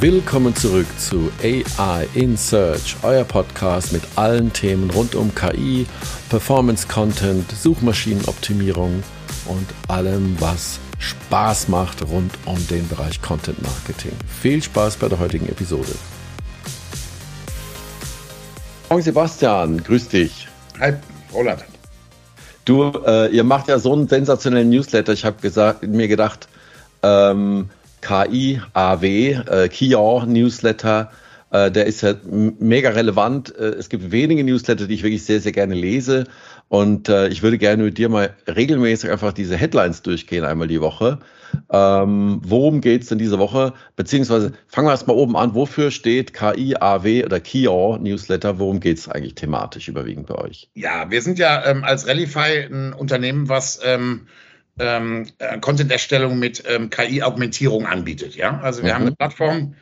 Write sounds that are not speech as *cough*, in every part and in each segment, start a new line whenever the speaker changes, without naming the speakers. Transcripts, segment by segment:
Willkommen zurück zu AI in Search, euer Podcast mit allen Themen rund um KI, Performance Content, Suchmaschinenoptimierung und allem, was Spaß macht rund um den Bereich Content Marketing. Viel Spaß bei der heutigen Episode. Morgen Sebastian, grüß dich.
Hi, Roland.
Du, äh, ihr macht ja so einen sensationellen Newsletter. Ich habe mir gedacht, ähm, KI, AW, äh, Kion Newsletter, äh, der ist ja mega relevant. Äh, es gibt wenige Newsletter, die ich wirklich sehr, sehr gerne lese. Und äh, ich würde gerne mit dir mal regelmäßig einfach diese Headlines durchgehen, einmal die Woche. Ähm, worum geht es denn diese Woche? Beziehungsweise fangen wir erstmal oben an. Wofür steht KI, AW oder Kion Newsletter? Worum geht es eigentlich thematisch überwiegend bei euch?
Ja, wir sind ja ähm, als Rallify ein Unternehmen, was ähm, ähm, äh, Content-Erstellung mit ähm, KI-Augmentierung anbietet. Ja, also wir mhm. haben eine Plattform,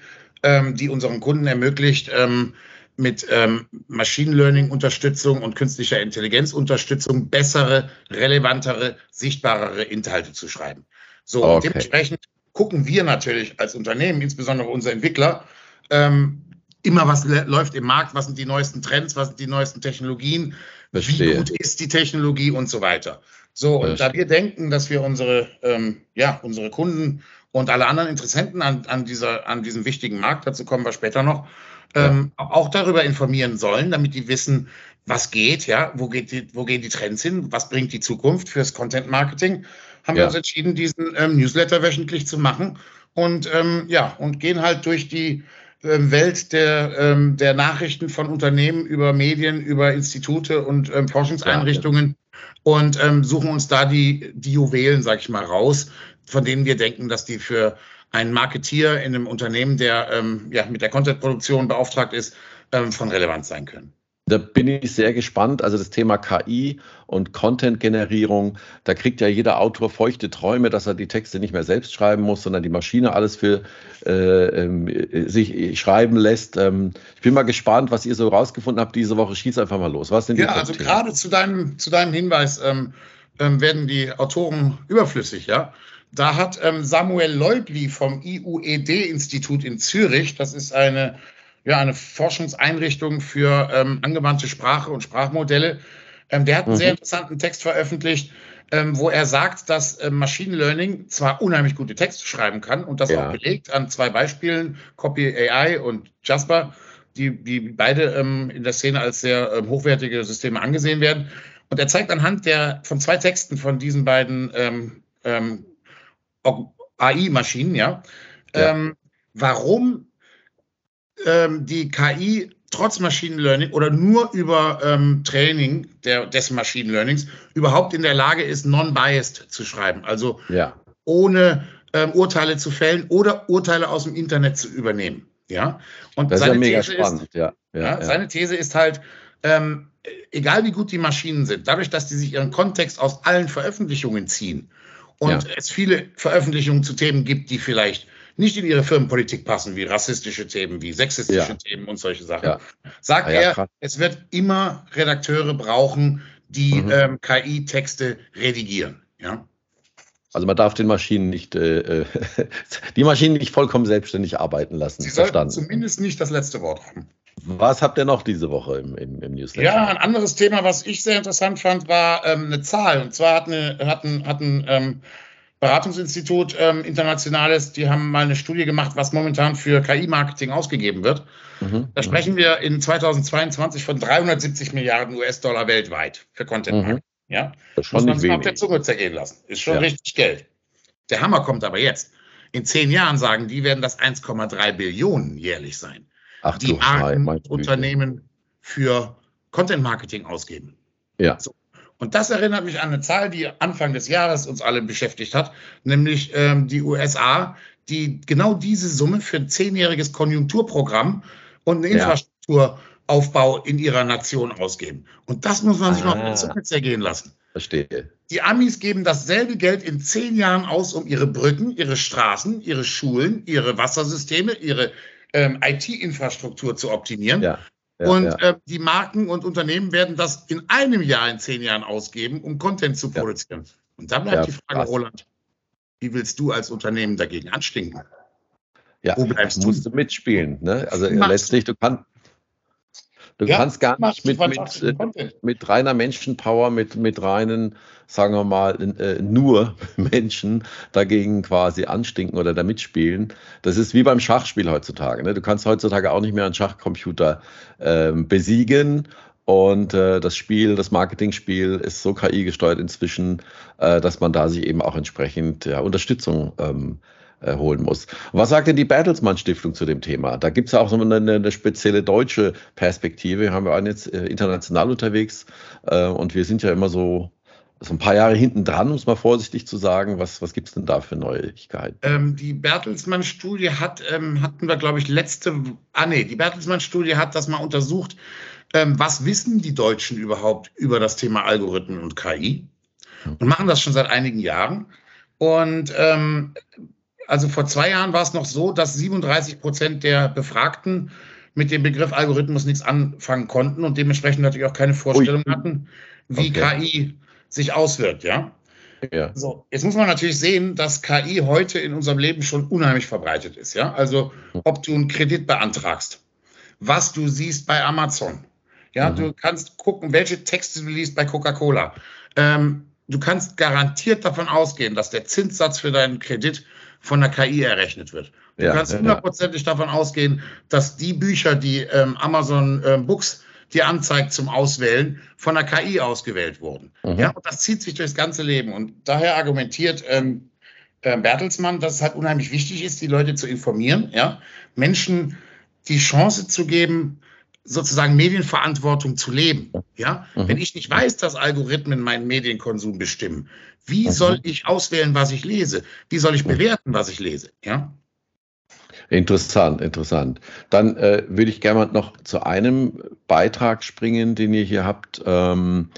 ähm, die unseren Kunden ermöglicht, ähm, mit ähm, Machine Learning-Unterstützung und künstlicher Intelligenz-Unterstützung bessere, relevantere, sichtbarere Inhalte zu schreiben. So, okay. dementsprechend gucken wir natürlich als Unternehmen, insbesondere unsere Entwickler, ähm, immer, was läuft im Markt, was sind die neuesten Trends, was sind die neuesten Technologien, Verstehe. wie gut ist die Technologie und so weiter. So, und da wir denken, dass wir unsere, ähm, ja, unsere Kunden und alle anderen Interessenten an, an, dieser, an diesem wichtigen Markt, dazu kommen wir später noch, ähm, auch darüber informieren sollen, damit die wissen, was geht, ja, wo, geht die, wo gehen die Trends hin, was bringt die Zukunft fürs Content Marketing, haben ja. wir uns entschieden, diesen ähm, Newsletter wöchentlich zu machen und ähm, ja, und gehen halt durch die Welt der, ähm, der Nachrichten von Unternehmen über Medien, über Institute und ähm, Forschungseinrichtungen und ähm, suchen uns da die, die Juwelen, sag ich mal, raus, von denen wir denken, dass die für einen Marketier in einem Unternehmen, der ähm, ja, mit der Content-Produktion beauftragt ist, ähm, von Relevanz sein können.
Da bin ich sehr gespannt. Also das Thema KI und Content-Generierung, da kriegt ja jeder Autor feuchte Träume, dass er die Texte nicht mehr selbst schreiben muss, sondern die Maschine alles für äh, äh, sich schreiben lässt. Ähm, ich bin mal gespannt, was ihr so rausgefunden habt diese Woche. Schieß einfach mal los. Was
sind die Ja, also gerade zu deinem, zu deinem Hinweis ähm, ähm, werden die Autoren überflüssig, ja. Da hat ähm, Samuel Leubli vom IUED-Institut in Zürich, das ist eine ja, eine Forschungseinrichtung für ähm, angewandte Sprache und Sprachmodelle. Ähm, der hat einen mhm. sehr interessanten Text veröffentlicht, ähm, wo er sagt, dass äh, Machine Learning zwar unheimlich gute Texte schreiben kann und das ja. auch belegt an zwei Beispielen, Copy AI und Jasper, die, die beide ähm, in der Szene als sehr ähm, hochwertige Systeme angesehen werden. Und er zeigt anhand der von zwei Texten von diesen beiden ähm, ähm, AI-Maschinen, ja, ja. Ähm, warum ähm, die KI trotz Machine Learning oder nur über ähm, Training der, des Machine Learnings überhaupt in der Lage ist, non-biased zu schreiben. Also ja. ohne ähm, Urteile zu fällen oder Urteile aus dem Internet zu übernehmen. Ja,
und das ist ja mega These spannend. Ist, ja.
Ja, ja. Seine These ist halt, ähm, egal wie gut die Maschinen sind, dadurch, dass die sich ihren Kontext aus allen Veröffentlichungen ziehen und es viele Veröffentlichungen zu Themen gibt, die vielleicht nicht in ihre Firmenpolitik passen, wie rassistische Themen, wie sexistische ja. Themen und solche Sachen. Ja. Sagt ja, er, es wird immer Redakteure brauchen, die mhm. ähm, KI-Texte redigieren. Ja.
Also man darf den Maschinen nicht, äh, äh *laughs* die Maschinen nicht vollkommen selbstständig arbeiten lassen.
Sie sollten zumindest nicht das letzte Wort haben.
Was habt ihr noch diese Woche im, im, im Newsletter?
Ja, ein anderes Thema, was ich sehr interessant fand, war ähm, eine Zahl. Und zwar hat, eine, hat ein, hat ein ähm, Beratungsinstitut ähm, Internationales, die haben mal eine Studie gemacht, was momentan für KI-Marketing ausgegeben wird. Mhm. Da sprechen wir in 2022 von 370 Milliarden US-Dollar weltweit für Content Marketing. Mhm. Ja, das muss man sich mal auf der Zunge zergehen lassen. Ist schon ja. richtig Geld. Der Hammer kommt aber jetzt. In zehn Jahren sagen die, werden das 1,3 Billionen jährlich sein. Ach, die Marken Unternehmen für Content Marketing ausgeben. Ja. So. Und das erinnert mich an eine Zahl, die Anfang des Jahres uns alle beschäftigt hat, nämlich ähm, die USA, die genau diese Summe für ein zehnjähriges Konjunkturprogramm und einen Infrastrukturaufbau in ihrer Nation ausgeben. Und das muss man sich ah. noch auf Zunge zergehen lassen.
Verstehe.
Die Amis geben dasselbe Geld in zehn Jahren aus, um ihre Brücken, ihre Straßen, ihre Schulen, ihre Wassersysteme, ihre ähm, IT-Infrastruktur zu optimieren. Ja und ja. Äh, die Marken und Unternehmen werden das in einem Jahr, in zehn Jahren ausgeben, um Content zu produzieren. Ja. Und da bleibt die Frage, krass. Roland, wie willst du als Unternehmen dagegen anstinken?
Ja, Wo bleibst du? musst du mitspielen. Ne? Also letztlich, du kannst Du ja, kannst gar nicht mit, mit, äh, mit reiner Menschenpower, mit, mit reinen, sagen wir mal, äh, nur *laughs* Menschen dagegen quasi anstinken oder da mitspielen. Das ist wie beim Schachspiel heutzutage. Ne? Du kannst heutzutage auch nicht mehr einen Schachcomputer äh, besiegen. Und äh, das Spiel, das Marketingspiel ist so KI gesteuert inzwischen, äh, dass man da sich eben auch entsprechend ja, Unterstützung ähm, äh, holen muss. Was sagt denn die Bertelsmann Stiftung zu dem Thema? Da gibt es ja auch so eine, eine, spezielle deutsche Perspektive. Wir haben ja jetzt äh, international unterwegs äh, und wir sind ja immer so, so ein paar Jahre hinten dran, um es mal vorsichtig zu sagen. Was, was gibt es denn da für Neuigkeiten?
Ähm, die Bertelsmann-Studie hat, ähm, hatten wir, glaube ich, letzte, ah nee, die Bertelsmann-Studie hat das mal untersucht. Ähm, was wissen die Deutschen überhaupt über das Thema Algorithmen und KI? Hm. Und machen das schon seit einigen Jahren. Und ähm, also vor zwei Jahren war es noch so, dass 37 Prozent der Befragten mit dem Begriff Algorithmus nichts anfangen konnten und dementsprechend natürlich auch keine Vorstellung Ui. hatten, wie okay. KI sich auswirkt, ja. Ja. So, jetzt muss man natürlich sehen, dass KI heute in unserem Leben schon unheimlich verbreitet ist. Ja? Also, ob du einen Kredit beantragst, was du siehst bei Amazon. Ja, mhm. du kannst gucken, welche Texte du liest bei Coca-Cola. Ähm, du kannst garantiert davon ausgehen, dass der Zinssatz für deinen Kredit von der KI errechnet wird. Du ja, kannst hundertprozentig ja, davon ausgehen, dass die Bücher, die ähm, Amazon ähm, Books dir anzeigt zum Auswählen, von der KI ausgewählt wurden. Mhm. Ja, und das zieht sich durchs ganze Leben. Und daher argumentiert ähm, äh, Bertelsmann, dass es halt unheimlich wichtig ist, die Leute zu informieren, ja, Menschen die Chance zu geben, sozusagen Medienverantwortung zu leben. Ja, mhm. wenn ich nicht weiß, dass Algorithmen meinen Medienkonsum bestimmen, wie mhm. soll ich auswählen, was ich lese? Wie soll ich mhm. bewerten, was ich lese? Ja.
Interessant, interessant. Dann äh, würde ich gerne mal noch zu einem Beitrag springen, den ihr hier habt. Ähm,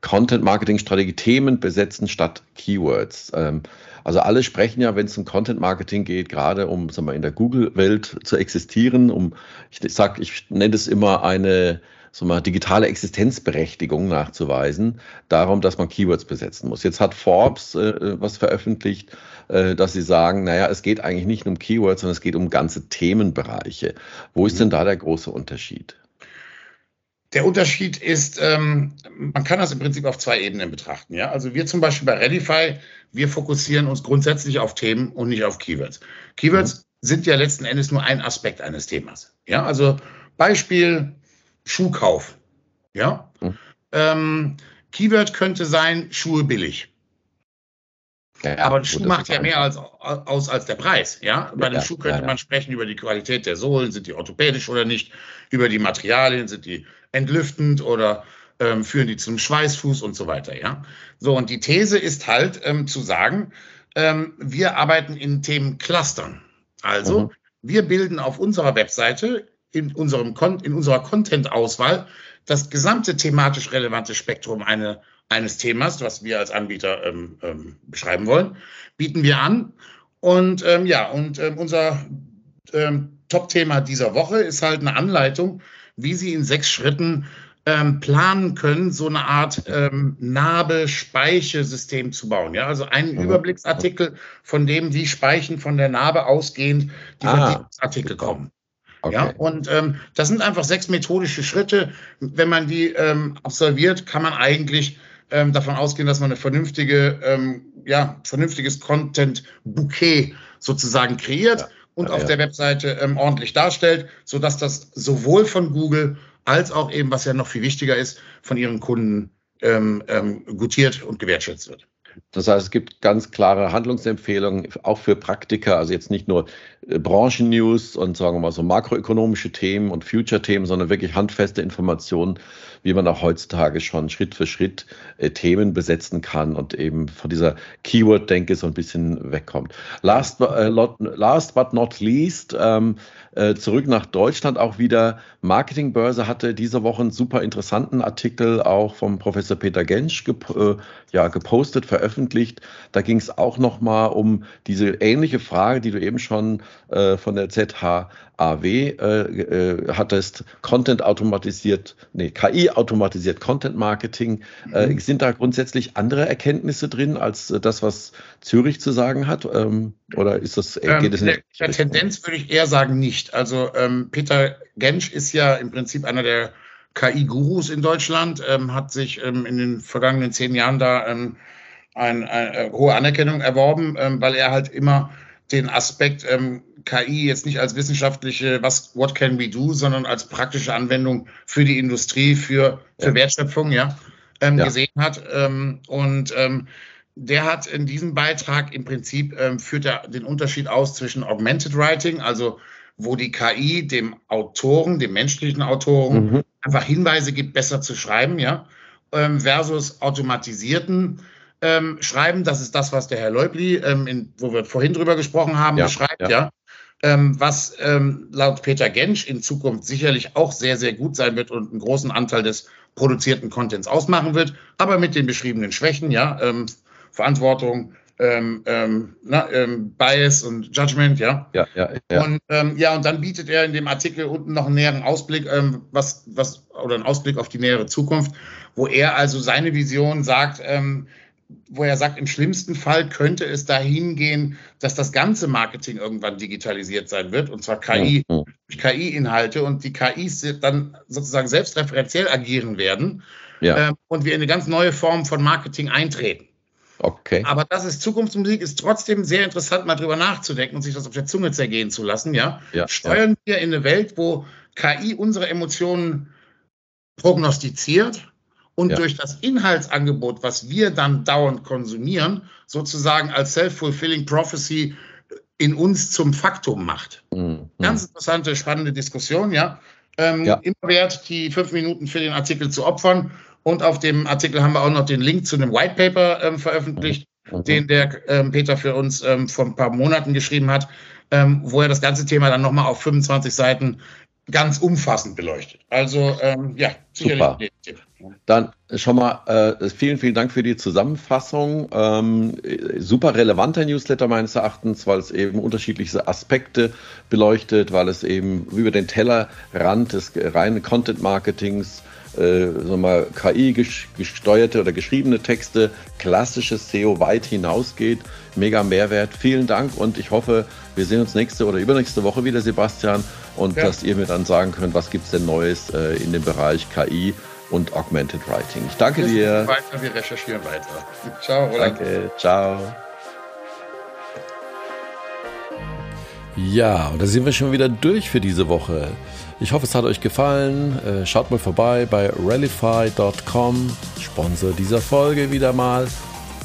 Content Marketing Strategie Themen besetzen statt Keywords. Ähm, also alle sprechen ja, wenn es um Content Marketing geht, gerade um sagen wir, in der Google-Welt zu existieren, um, ich sag, ich nenne es immer eine so mal digitale Existenzberechtigung nachzuweisen, darum, dass man Keywords besetzen muss. Jetzt hat Forbes äh, was veröffentlicht, äh, dass sie sagen, naja, es geht eigentlich nicht um Keywords, sondern es geht um ganze Themenbereiche. Wo ist denn da der große Unterschied?
Der Unterschied ist, ähm, man kann das im Prinzip auf zwei Ebenen betrachten. Ja? Also wir zum Beispiel bei Redify, wir fokussieren uns grundsätzlich auf Themen und nicht auf Keywords. Keywords mhm. sind ja letzten Endes nur ein Aspekt eines Themas. Ja, also Beispiel Schuhkauf. Ja, mhm. ähm, Keyword könnte sein Schuhe billig. Ja, aber ein Schuh macht ja mehr als, aus als der Preis. Ja? Bei ja, dem Schuh könnte ja, man sprechen über die Qualität der Sohlen, sind die orthopädisch oder nicht, über die Materialien, sind die entlüftend oder ähm, führen die zum Schweißfuß und so weiter. Ja? So, und die These ist halt ähm, zu sagen, ähm, wir arbeiten in Themenclustern. Also, mhm. wir bilden auf unserer Webseite in, unserem in unserer Content-Auswahl das gesamte thematisch relevante Spektrum eine eines Themas, was wir als Anbieter ähm, ähm, beschreiben wollen, bieten wir an. Und ähm, ja, und ähm, unser ähm, Top-Thema dieser Woche ist halt eine Anleitung, wie Sie in sechs Schritten ähm, planen können, so eine Art ähm, Narbe-Speiche-System zu bauen. Ja, also einen mhm. Überblicksartikel von dem, wie Speichen von der Narbe ausgehend die ah. Artikel kommen. Okay. Ja, und ähm, das sind einfach sechs methodische Schritte. Wenn man die ähm, absolviert, kann man eigentlich ähm, davon ausgehen, dass man eine vernünftige, ähm, ja, vernünftiges Content-Bouquet sozusagen kreiert ja. und ja, auf ja. der Webseite ähm, ordentlich darstellt, sodass das sowohl von Google als auch eben, was ja noch viel wichtiger ist, von ihren Kunden ähm, ähm, gutiert und gewertschätzt wird.
Das heißt, es gibt ganz klare Handlungsempfehlungen, auch für Praktiker, also jetzt nicht nur äh, Branchennews und sagen wir mal so makroökonomische Themen und Future-Themen, sondern wirklich handfeste Informationen, wie man auch heutzutage schon Schritt für Schritt äh, Themen besetzen kann und eben von dieser Keyword-Denke so ein bisschen wegkommt. Last, äh, last but not least, ähm, äh, zurück nach Deutschland auch wieder. Marketingbörse hatte diese Woche einen super interessanten Artikel auch vom Professor Peter Gensch gep ja, gepostet, veröffentlicht veröffentlicht. Da ging es auch nochmal um diese ähnliche Frage, die du eben schon äh, von der ZHAW äh, äh, hattest. Content automatisiert, nee, KI automatisiert Content Marketing. Äh, mhm. sind da grundsätzlich andere Erkenntnisse drin als das, was Zürich zu sagen hat? Ähm, oder ist das,
ähm, geht es nicht? Der, der Tendenz würde ich eher sagen nicht. Also ähm, Peter Gensch ist ja im Prinzip einer der KI-Gurus in Deutschland, ähm, hat sich ähm, in den vergangenen zehn Jahren da ähm, eine, eine, äh, hohe Anerkennung erworben, ähm, weil er halt immer den Aspekt ähm, KI jetzt nicht als wissenschaftliche, was, what can we do, sondern als praktische Anwendung für die Industrie, für, für ja. Wertschöpfung, ja, ähm, ja, gesehen hat. und der hat in diesem Beitrag im Prinzip führt er den Unterschied aus zwischen Augmented Writing, also wo die KI dem Autoren, dem menschlichen Autoren, mhm. einfach Hinweise gibt, besser zu schreiben, ja, ähm, versus automatisierten ähm, Schreiben. Das ist das, was der Herr Leubli, ähm, in, wo wir vorhin drüber gesprochen haben, ja, beschreibt, ja. ja. Ähm, was ähm, laut Peter Gensch in Zukunft sicherlich auch sehr, sehr gut sein wird und einen großen Anteil des produzierten Contents ausmachen wird, aber mit den beschriebenen Schwächen, ja, ähm, Verantwortung, ähm, ähm, na, ähm, Bias und Judgment, ja.
Ja, ja, ja.
Und ähm, ja, und dann bietet er in dem Artikel unten noch einen näheren Ausblick, ähm, was, was, oder einen Ausblick auf die nähere Zukunft, wo er also seine Vision sagt, ähm, wo er sagt, im schlimmsten Fall könnte es dahin gehen, dass das ganze Marketing irgendwann digitalisiert sein wird, und zwar KI, mhm. KI-Inhalte und die KIs dann sozusagen selbstreferenziell agieren werden ja. ähm, und wir in eine ganz neue Form von Marketing eintreten.
Okay.
Aber das ist Zukunftsmusik, ist trotzdem sehr interessant, mal drüber nachzudenken und sich das auf der Zunge zergehen zu lassen. Ja? ja Steuern ja. wir in eine Welt, wo KI unsere Emotionen prognostiziert und ja. durch das Inhaltsangebot, was wir dann dauernd konsumieren, sozusagen als self-fulfilling prophecy in uns zum Faktum macht. Mhm. Ganz interessante, spannende Diskussion, ja. Ähm, ja. Immer wert, die fünf Minuten für den Artikel zu opfern und auf dem Artikel haben wir auch noch den Link zu einem White Paper ähm, veröffentlicht, mhm. den der ähm, Peter für uns ähm, vor ein paar Monaten geschrieben hat, ähm, wo er das ganze Thema dann nochmal auf 25 Seiten ganz umfassend beleuchtet. Also ähm, ja,
sicherlich Super. Dann schon mal äh, vielen, vielen Dank für die Zusammenfassung. Ähm, super relevanter Newsletter meines Erachtens, weil es eben unterschiedliche Aspekte beleuchtet, weil es eben über den Tellerrand des reinen Content Äh, mal, KI gesteuerte oder geschriebene Texte, klassisches SEO weit hinausgeht. Mega Mehrwert. Vielen Dank und ich hoffe, wir sehen uns nächste oder übernächste Woche wieder, Sebastian, und ja. dass ihr mir dann sagen könnt, was gibt es denn Neues äh, in dem Bereich KI und Augmented Writing. Ich danke wir dir.
Weiter, wir recherchieren weiter. Ciao,
Roland. Danke, ciao. Ja, und da sind wir schon wieder durch für diese Woche. Ich hoffe, es hat euch gefallen. Äh, schaut mal vorbei bei rallyfy.com, Sponsor dieser Folge wieder mal.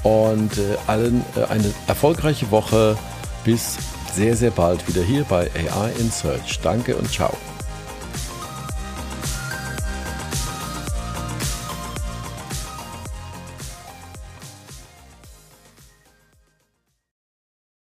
Und äh, allen äh, eine erfolgreiche Woche. Bis sehr, sehr bald wieder hier bei AI in Search. Danke und ciao.